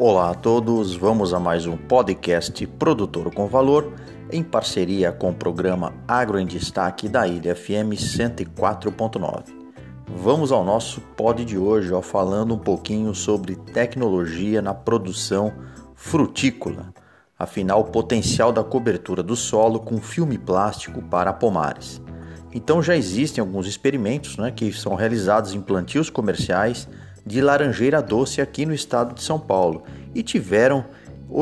Olá a todos, vamos a mais um podcast Produtor com Valor, em parceria com o programa Agro em Destaque da Ilha FM 104.9. Vamos ao nosso pod de hoje, ó, falando um pouquinho sobre tecnologia na produção frutícola, afinal, o potencial da cobertura do solo com filme plástico para pomares. Então já existem alguns experimentos né, que são realizados em plantios comerciais de laranjeira doce aqui no estado de São Paulo e tiveram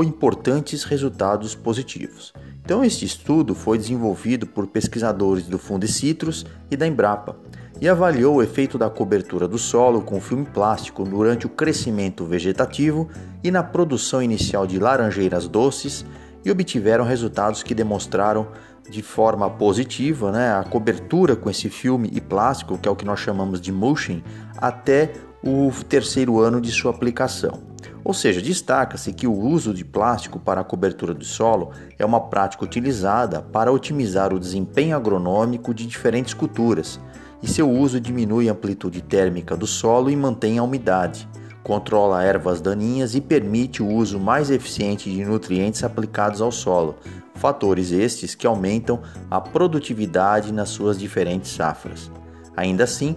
importantes resultados positivos. Então, este estudo foi desenvolvido por pesquisadores do Fundecitrus e da Embrapa e avaliou o efeito da cobertura do solo com filme plástico durante o crescimento vegetativo e na produção inicial de laranjeiras doces e obtiveram resultados que demonstraram de forma positiva né, a cobertura com esse filme e plástico, que é o que nós chamamos de mulching, até o terceiro ano de sua aplicação. Ou seja, destaca-se que o uso de plástico para a cobertura do solo é uma prática utilizada para otimizar o desempenho agronômico de diferentes culturas, e seu uso diminui a amplitude térmica do solo e mantém a umidade, controla ervas daninhas e permite o uso mais eficiente de nutrientes aplicados ao solo, fatores estes que aumentam a produtividade nas suas diferentes safras. Ainda assim,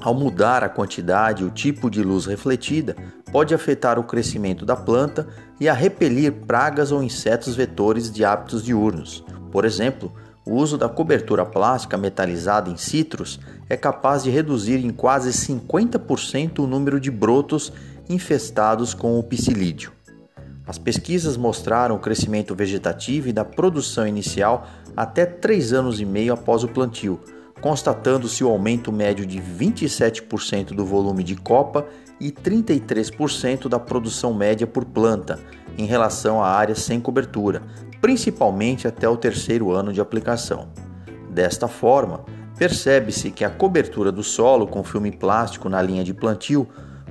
ao mudar a quantidade e o tipo de luz refletida, pode afetar o crescimento da planta e a repelir pragas ou insetos vetores de hábitos diurnos. Por exemplo, o uso da cobertura plástica metalizada em citros é capaz de reduzir em quase 50% o número de brotos infestados com o psilídeo. As pesquisas mostraram o crescimento vegetativo e da produção inicial até 3 anos e meio após o plantio, constatando-se o aumento médio de 27% do volume de copa e 33% da produção média por planta em relação à área sem cobertura, principalmente até o terceiro ano de aplicação. Desta forma, percebe-se que a cobertura do solo com filme plástico na linha de plantio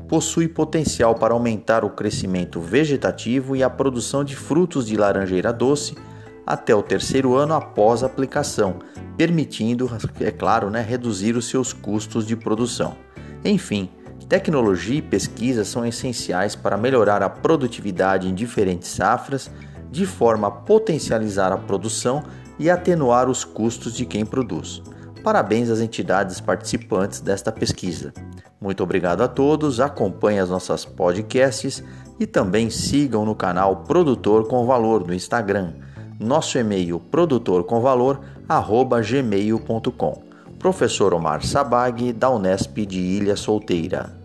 possui potencial para aumentar o crescimento vegetativo e a produção de frutos de laranjeira doce até o terceiro ano após a aplicação, permitindo, é claro, né, reduzir os seus custos de produção. Enfim, tecnologia e pesquisa são essenciais para melhorar a produtividade em diferentes safras, de forma a potencializar a produção e atenuar os custos de quem produz. Parabéns às entidades participantes desta pesquisa. Muito obrigado a todos, acompanhem as nossas podcasts e também sigam no canal Produtor com Valor no Instagram nosso e-mail produtorcomvalor@gmail.com. Professor Omar Sabag, da Unesp de Ilha Solteira.